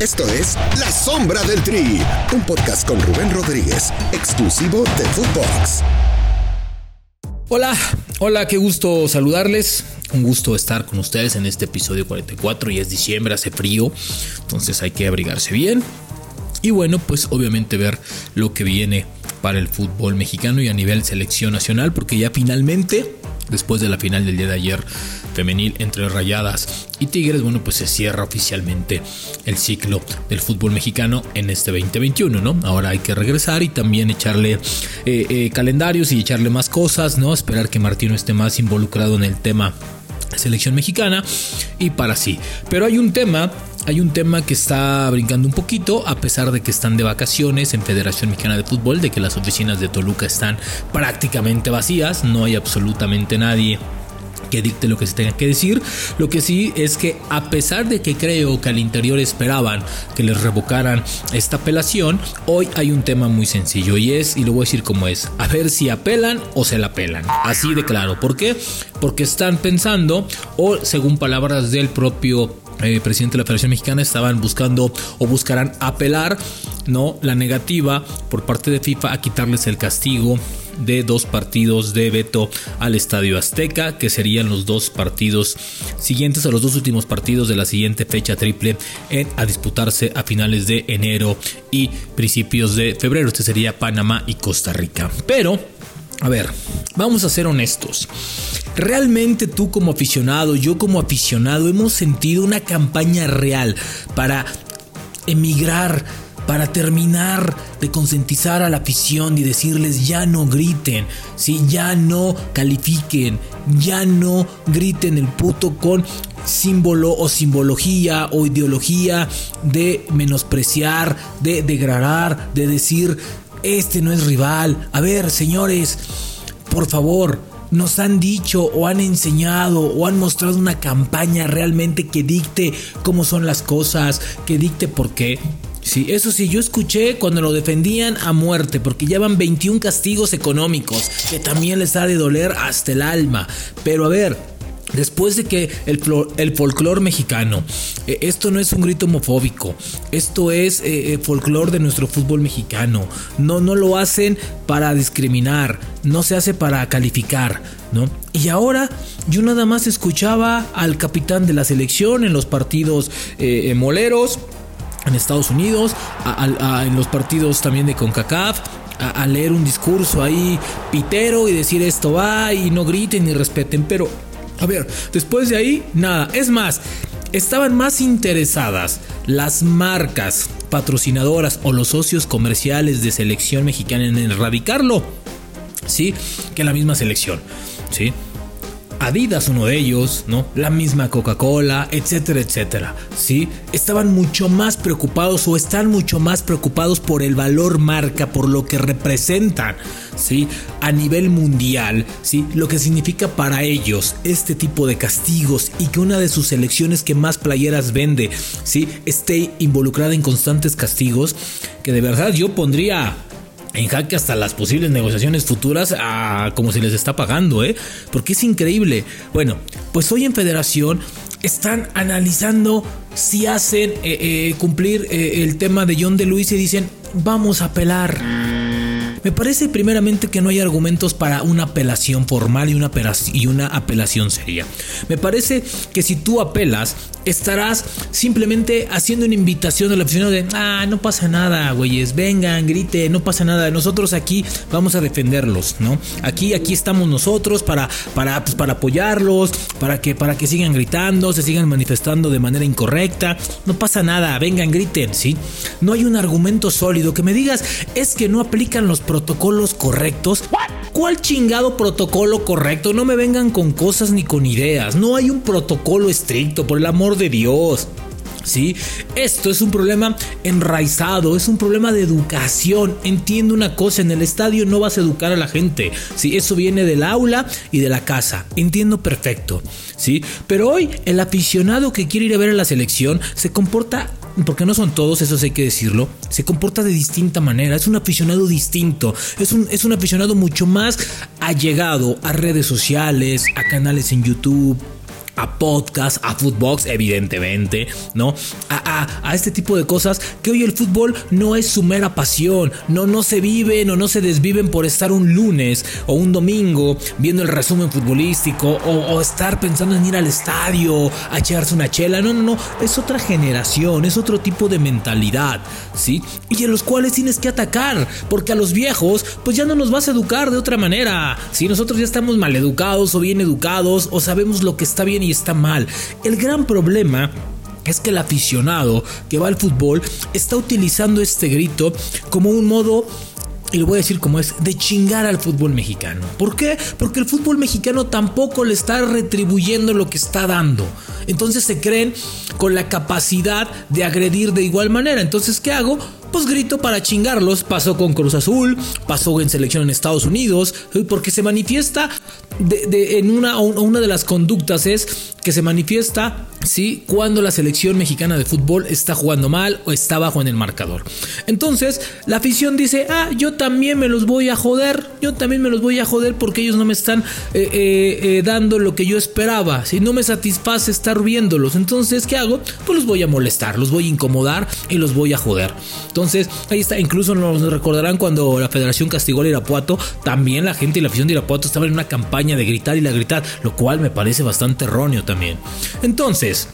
Esto es La Sombra del Tri, un podcast con Rubén Rodríguez, exclusivo de Footbox. Hola, hola, qué gusto saludarles. Un gusto estar con ustedes en este episodio 44. Y es diciembre, hace frío, entonces hay que abrigarse bien. Y bueno, pues obviamente ver lo que viene para el fútbol mexicano y a nivel selección nacional, porque ya finalmente, después de la final del día de ayer femenil entre Rayadas y Tigres, bueno, pues se cierra oficialmente el ciclo del fútbol mexicano en este 2021, ¿no? Ahora hay que regresar y también echarle eh, eh, calendarios y echarle más cosas, ¿no? Esperar que Martino esté más involucrado en el tema selección mexicana y para sí. Pero hay un tema, hay un tema que está brincando un poquito, a pesar de que están de vacaciones en Federación Mexicana de Fútbol, de que las oficinas de Toluca están prácticamente vacías, no hay absolutamente nadie que dicte lo que se tenga que decir. Lo que sí es que a pesar de que creo que al interior esperaban que les revocaran esta apelación, hoy hay un tema muy sencillo y es, y lo voy a decir como es, a ver si apelan o se la apelan. Así de claro. ¿Por qué? Porque están pensando, o según palabras del propio eh, presidente de la Federación Mexicana estaban buscando o buscarán apelar no la negativa por parte de FIFA a quitarles el castigo de dos partidos de veto al Estadio Azteca, que serían los dos partidos siguientes a los dos últimos partidos de la siguiente fecha triple en, a disputarse a finales de enero y principios de febrero. Este sería Panamá y Costa Rica. Pero, a ver, vamos a ser honestos. ¿Realmente tú como aficionado, yo como aficionado, hemos sentido una campaña real para emigrar para terminar de concientizar a la afición y decirles ya no griten, si ya no califiquen, ya no griten el puto con símbolo o simbología o ideología de menospreciar, de degradar, de decir este no es rival. A ver, señores, por favor, nos han dicho o han enseñado o han mostrado una campaña realmente que dicte cómo son las cosas, que dicte por qué. Sí, eso sí, yo escuché cuando lo defendían a muerte, porque llevan 21 castigos económicos, que también les ha de doler hasta el alma. Pero a ver, Después de que el, el folclore mexicano, eh, esto no es un grito homofóbico, esto es eh, eh, folclore de nuestro fútbol mexicano. No, no lo hacen para discriminar, no se hace para calificar, ¿no? Y ahora yo nada más escuchaba al capitán de la selección en los partidos moleros en Estados Unidos, en los partidos también de CONCACAF, a, leer un discurso ahí pitero y decir esto va y no griten ni respeten. Pero, a ver, después de ahí, nada. Es más, estaban más interesadas las marcas patrocinadoras o los socios comerciales de selección mexicana en erradicarlo, ¿sí? Que la misma selección, ¿sí? Adidas uno de ellos, ¿no? La misma Coca-Cola, etcétera, etcétera, ¿sí? Estaban mucho más preocupados o están mucho más preocupados por el valor marca, por lo que representan, ¿sí? A nivel mundial, ¿sí? Lo que significa para ellos este tipo de castigos y que una de sus selecciones que más playeras vende, ¿sí? Esté involucrada en constantes castigos, que de verdad yo pondría en jaque hasta las posibles negociaciones futuras como se les está pagando, ¿eh? Porque es increíble. Bueno, pues hoy en Federación están analizando si hacen eh, eh, cumplir eh, el tema de John de Luis y dicen, vamos a apelar. Me parece primeramente que no hay argumentos para una apelación formal y una apelación seria. Me parece que si tú apelas, estarás simplemente haciendo una invitación al aficionado de, ah, no pasa nada, güeyes, vengan, grite, no pasa nada, nosotros aquí vamos a defenderlos, ¿no? Aquí, aquí estamos nosotros para, para, pues, para apoyarlos, para que, para que sigan gritando, se sigan manifestando de manera incorrecta, no pasa nada, vengan, griten, ¿sí? No hay un argumento sólido que me digas, es que no aplican los protocolos correctos. ¿Cuál chingado protocolo correcto? No me vengan con cosas ni con ideas. No hay un protocolo estricto, por el amor de Dios. ¿Sí? Esto es un problema enraizado, es un problema de educación. Entiendo una cosa, en el estadio no vas a educar a la gente, ¿sí? Eso viene del aula y de la casa. Entiendo perfecto, ¿sí? Pero hoy el aficionado que quiere ir a ver a la selección se comporta porque no son todos, eso hay que decirlo, se comporta de distinta manera, es un aficionado distinto, es un, es un aficionado mucho más allegado a redes sociales, a canales en YouTube, a podcast, a Footbox, evidentemente, ¿no? A, a, este tipo de cosas que hoy el fútbol no es su mera pasión, no, no se viven o no se desviven por estar un lunes o un domingo viendo el resumen futbolístico o, o estar pensando en ir al estadio a echarse una chela, no, no, no, es otra generación, es otro tipo de mentalidad, ¿sí? Y en los cuales tienes que atacar, porque a los viejos, pues ya no nos vas a educar de otra manera, si nosotros ya estamos mal educados o bien educados o sabemos lo que está bien y está mal. El gran problema es que el aficionado que va al fútbol está utilizando este grito como un modo y lo voy a decir como es, de chingar al fútbol mexicano. ¿Por qué? Porque el fútbol mexicano tampoco le está retribuyendo lo que está dando. Entonces se creen con la capacidad de agredir de igual manera. Entonces, ¿qué hago? Pues grito para chingarlos. Pasó con Cruz Azul, pasó en selección en Estados Unidos, porque se manifiesta en una, una de las conductas es que se manifiesta ¿sí? cuando la selección mexicana de fútbol está jugando mal o está bajo en el marcador. Entonces, la afición dice, ah, yo también me los voy a joder, yo también me los voy a joder porque ellos no me están eh, eh, eh, dando lo que yo esperaba, si no me satisface estar viéndolos, entonces, ¿qué hago? Pues los voy a molestar, los voy a incomodar y los voy a joder. Entonces, ahí está, incluso nos recordarán cuando la Federación castigó al Irapuato, también la gente y la afición de Irapuato estaban en una campaña de gritar y la gritar, lo cual me parece bastante erróneo también. Entonces,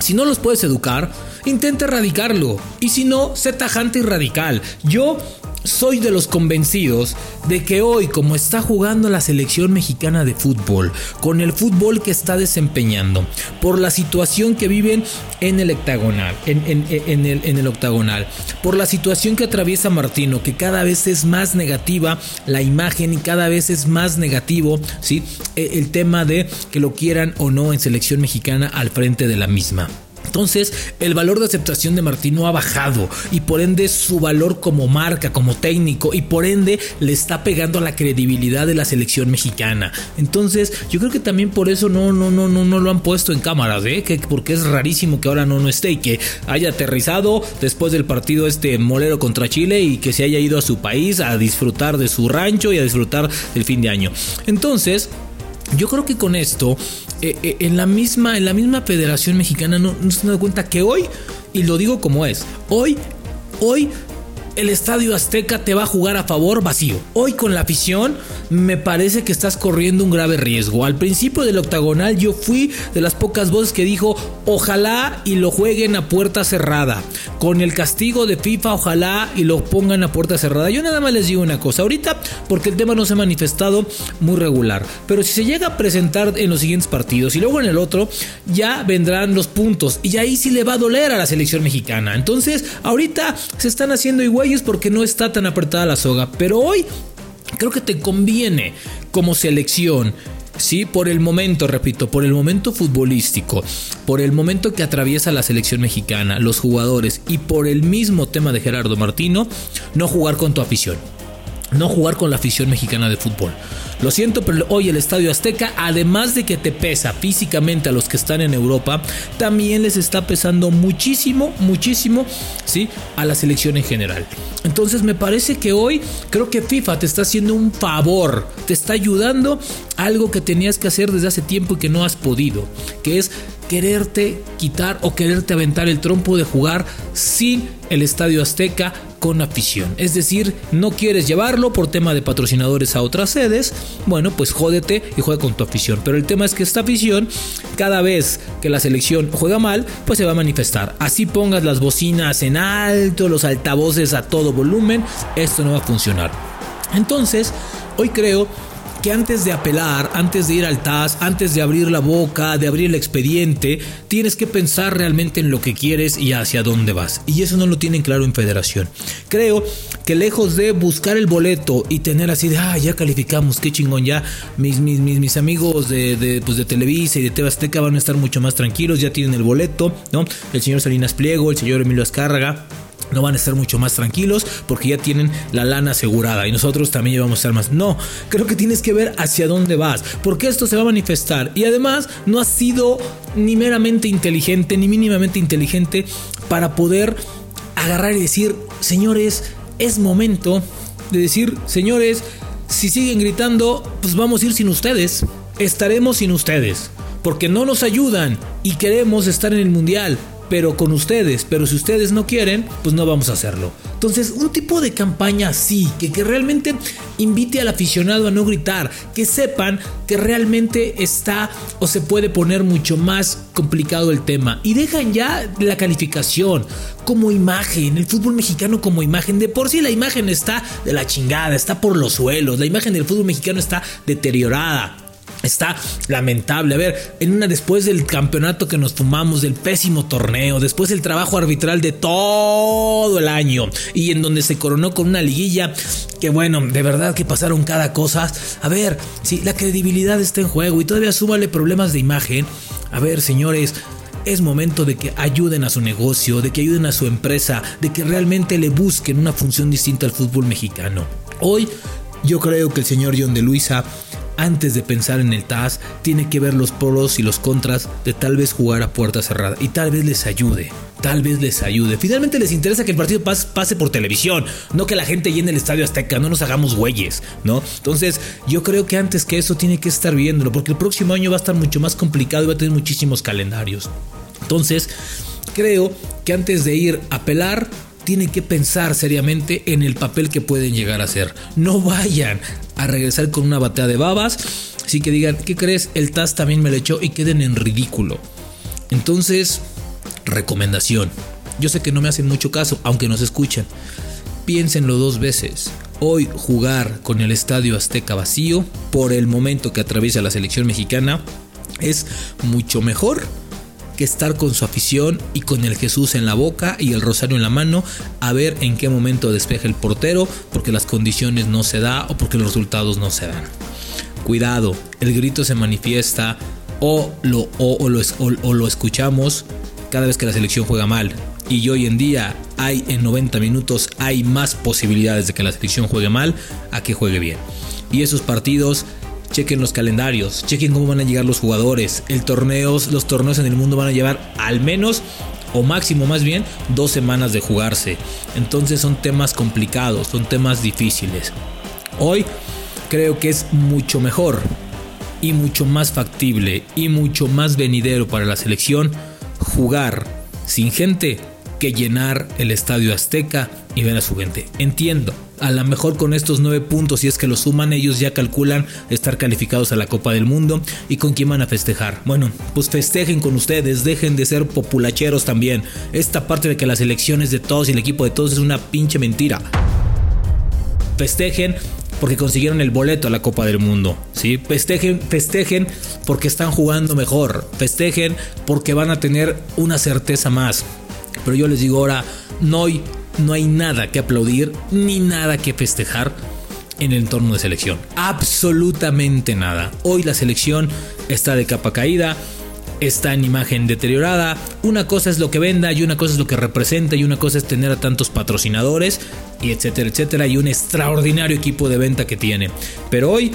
si no los puedes educar, intenta erradicarlo. Y si no, sé tajante y radical. Yo soy de los convencidos de que hoy, como está jugando la selección mexicana de fútbol, con el fútbol que está desempeñando, por la situación que viven en el octagonal, en, el, en el octagonal, por la situación que atraviesa Martino, que cada vez es más negativa la imagen y cada vez es más negativo, ¿sí? E, el tema de que lo quieran o no en selección mexicana al frente de la misma. Entonces, el valor de aceptación de Martino ha bajado y por ende su valor como marca, como técnico y por ende le está pegando a la credibilidad de la selección mexicana. Entonces, yo creo que también por eso no no no no no lo han puesto en cámaras, ¿eh? Que, porque es rarísimo que ahora no no esté y que haya aterrizado después del partido este molero contra Chile y que se haya ido a su país a disfrutar de su rancho y a disfrutar del fin de año. Entonces, yo creo que con esto, eh, eh, en, la misma, en la misma Federación Mexicana no, se han dado cuenta que hoy, y lo digo como es, hoy, hoy el Estadio Azteca te va a jugar a favor vacío. Hoy con la afición me parece que estás corriendo un grave riesgo. Al principio del octagonal yo fui de las pocas voces que dijo ojalá y lo jueguen a puerta cerrada. Con el castigo de FIFA ojalá y lo pongan a puerta cerrada. Yo nada más les digo una cosa ahorita porque el tema no se ha manifestado muy regular. Pero si se llega a presentar en los siguientes partidos y luego en el otro ya vendrán los puntos y ahí sí le va a doler a la selección mexicana. Entonces ahorita se están haciendo igual es porque no está tan apretada la soga. Pero hoy creo que te conviene como selección. Sí, por el momento, repito, por el momento futbolístico, por el momento que atraviesa la selección mexicana, los jugadores y por el mismo tema de Gerardo Martino, no jugar con tu afición no jugar con la afición mexicana de fútbol. Lo siento, pero hoy el Estadio Azteca, además de que te pesa físicamente a los que están en Europa, también les está pesando muchísimo, muchísimo, ¿sí? A la selección en general. Entonces me parece que hoy creo que FIFA te está haciendo un favor, te está ayudando algo que tenías que hacer desde hace tiempo y que no has podido, que es quererte quitar o quererte aventar el trompo de jugar sin el Estadio Azteca con afición. Es decir, no quieres llevarlo por tema de patrocinadores a otras sedes, bueno, pues jódete y juega con tu afición. Pero el tema es que esta afición, cada vez que la selección juega mal, pues se va a manifestar. Así pongas las bocinas en alto, los altavoces a todo volumen, esto no va a funcionar. Entonces, hoy creo que antes de apelar, antes de ir al TAS, antes de abrir la boca, de abrir el expediente, tienes que pensar realmente en lo que quieres y hacia dónde vas. Y eso no lo tienen claro en Federación. Creo que lejos de buscar el boleto y tener así de, ah, ya calificamos, qué chingón, ya mis, mis, mis, amigos de, de, pues de Televisa y de Tebasteca van a estar mucho más tranquilos, ya tienen el boleto, ¿no? El señor Salinas Pliego, el señor Emilio Azcárraga no van a estar mucho más tranquilos porque ya tienen la lana asegurada y nosotros también vamos a estar más. No, creo que tienes que ver hacia dónde vas, porque esto se va a manifestar y además no has sido ni meramente inteligente ni mínimamente inteligente para poder agarrar y decir, señores, es momento de decir, señores, si siguen gritando, pues vamos a ir sin ustedes, estaremos sin ustedes. porque no nos ayudan y queremos estar en el mundial pero con ustedes. Pero si ustedes no quieren, pues no vamos a hacerlo. Entonces, un tipo de campaña así, que, que realmente invite al aficionado a no gritar, que sepan que realmente está o se puede poner mucho más complicado el tema. Y dejan ya la calificación como imagen, el fútbol mexicano como imagen. De por sí la imagen está de la chingada, está por los suelos, la imagen del fútbol mexicano está deteriorada. Está lamentable. A ver, en una después del campeonato que nos fumamos, del pésimo torneo, después del trabajo arbitral de todo el año y en donde se coronó con una liguilla que bueno, de verdad que pasaron cada cosa. A ver, si la credibilidad está en juego y todavía súmale problemas de imagen. A ver, señores, es momento de que ayuden a su negocio, de que ayuden a su empresa, de que realmente le busquen una función distinta al fútbol mexicano. Hoy yo creo que el señor John de Luisa antes de pensar en el TAS, tiene que ver los pros y los contras de tal vez jugar a puerta cerrada y tal vez les ayude. Tal vez les ayude. Finalmente les interesa que el partido pase por televisión, no que la gente llene el estadio Azteca, no nos hagamos güeyes, ¿no? Entonces, yo creo que antes que eso tiene que estar viéndolo, porque el próximo año va a estar mucho más complicado y va a tener muchísimos calendarios. Entonces, creo que antes de ir a pelar, tienen que pensar seriamente en el papel que pueden llegar a hacer. No vayan a regresar con una batea de babas, así que digan, ¿qué crees? El TAS también me lo echó y queden en ridículo. Entonces, recomendación. Yo sé que no me hacen mucho caso, aunque nos escuchan. Piénsenlo dos veces. Hoy jugar con el estadio Azteca vacío, por el momento que atraviesa la selección mexicana, es mucho mejor que estar con su afición y con el Jesús en la boca y el rosario en la mano a ver en qué momento despeja el portero porque las condiciones no se da o porque los resultados no se dan. Cuidado, el grito se manifiesta o lo, o, lo, o lo escuchamos cada vez que la selección juega mal. Y hoy en día hay en 90 minutos hay más posibilidades de que la selección juegue mal a que juegue bien. Y esos partidos chequen los calendarios, chequen cómo van a llegar los jugadores. El torneos, los torneos en el mundo van a llevar al menos o máximo más bien dos semanas de jugarse. Entonces son temas complicados, son temas difíciles. Hoy creo que es mucho mejor y mucho más factible y mucho más venidero para la selección jugar sin gente que llenar el estadio Azteca y ver a su gente. Entiendo, a lo mejor con estos nueve puntos, si es que lo suman, ellos ya calculan estar calificados a la Copa del Mundo y con quién van a festejar. Bueno, pues festejen con ustedes, dejen de ser populacheros también. Esta parte de que las elecciones de todos y el equipo de todos es una pinche mentira. Festejen porque consiguieron el boleto a la Copa del Mundo. ¿sí? Festejen, festejen porque están jugando mejor. Festejen porque van a tener una certeza más. Pero yo les digo ahora, no hay no hay nada que aplaudir ni nada que festejar en el entorno de selección. Absolutamente nada. Hoy la selección está de capa caída, está en imagen deteriorada. Una cosa es lo que venda y una cosa es lo que representa y una cosa es tener a tantos patrocinadores y etcétera, etcétera y un extraordinario equipo de venta que tiene. Pero hoy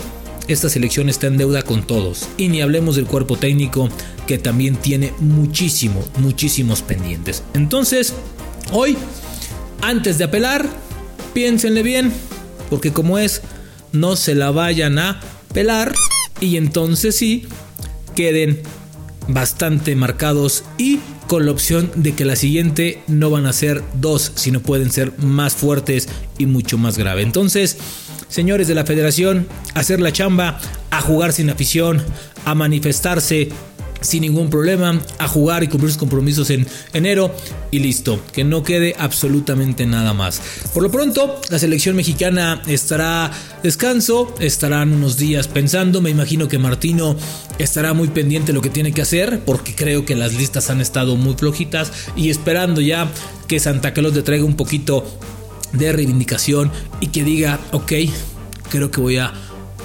esta selección está en deuda con todos y ni hablemos del cuerpo técnico que también tiene muchísimo, muchísimos pendientes. Entonces, hoy antes de apelar, piénsenle bien, porque como es, no se la vayan a pelar y entonces sí queden bastante marcados y con la opción de que la siguiente no van a ser dos, sino pueden ser más fuertes y mucho más grave. Entonces, señores de la federación, hacer la chamba, a jugar sin afición, a manifestarse sin ningún problema a jugar y cumplir sus compromisos en enero y listo, que no quede absolutamente nada más. Por lo pronto, la selección mexicana estará descanso, estarán unos días pensando, me imagino que Martino estará muy pendiente de lo que tiene que hacer, porque creo que las listas han estado muy flojitas y esperando ya que Santa Claus le traiga un poquito de reivindicación y que diga, ok, creo que voy a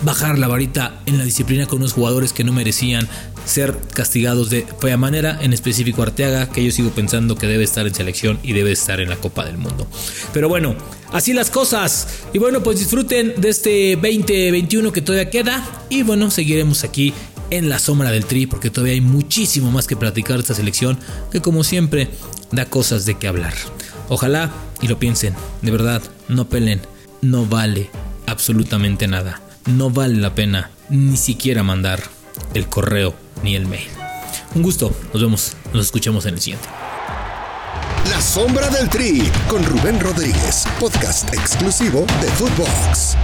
bajar la varita en la disciplina con unos jugadores que no merecían ser castigados de fea manera, en específico Arteaga, que yo sigo pensando que debe estar en selección y debe estar en la Copa del Mundo. Pero bueno, así las cosas. Y bueno, pues disfruten de este 2021 que todavía queda. Y bueno, seguiremos aquí en la sombra del tri, porque todavía hay muchísimo más que platicar de esta selección, que como siempre da cosas de qué hablar. Ojalá y lo piensen, de verdad, no peleen, no vale absolutamente nada, no vale la pena ni siquiera mandar el correo ni el mail. Un gusto, nos vemos, nos escuchamos en el siguiente. La sombra del tri con Rubén Rodríguez, podcast exclusivo de Footbox.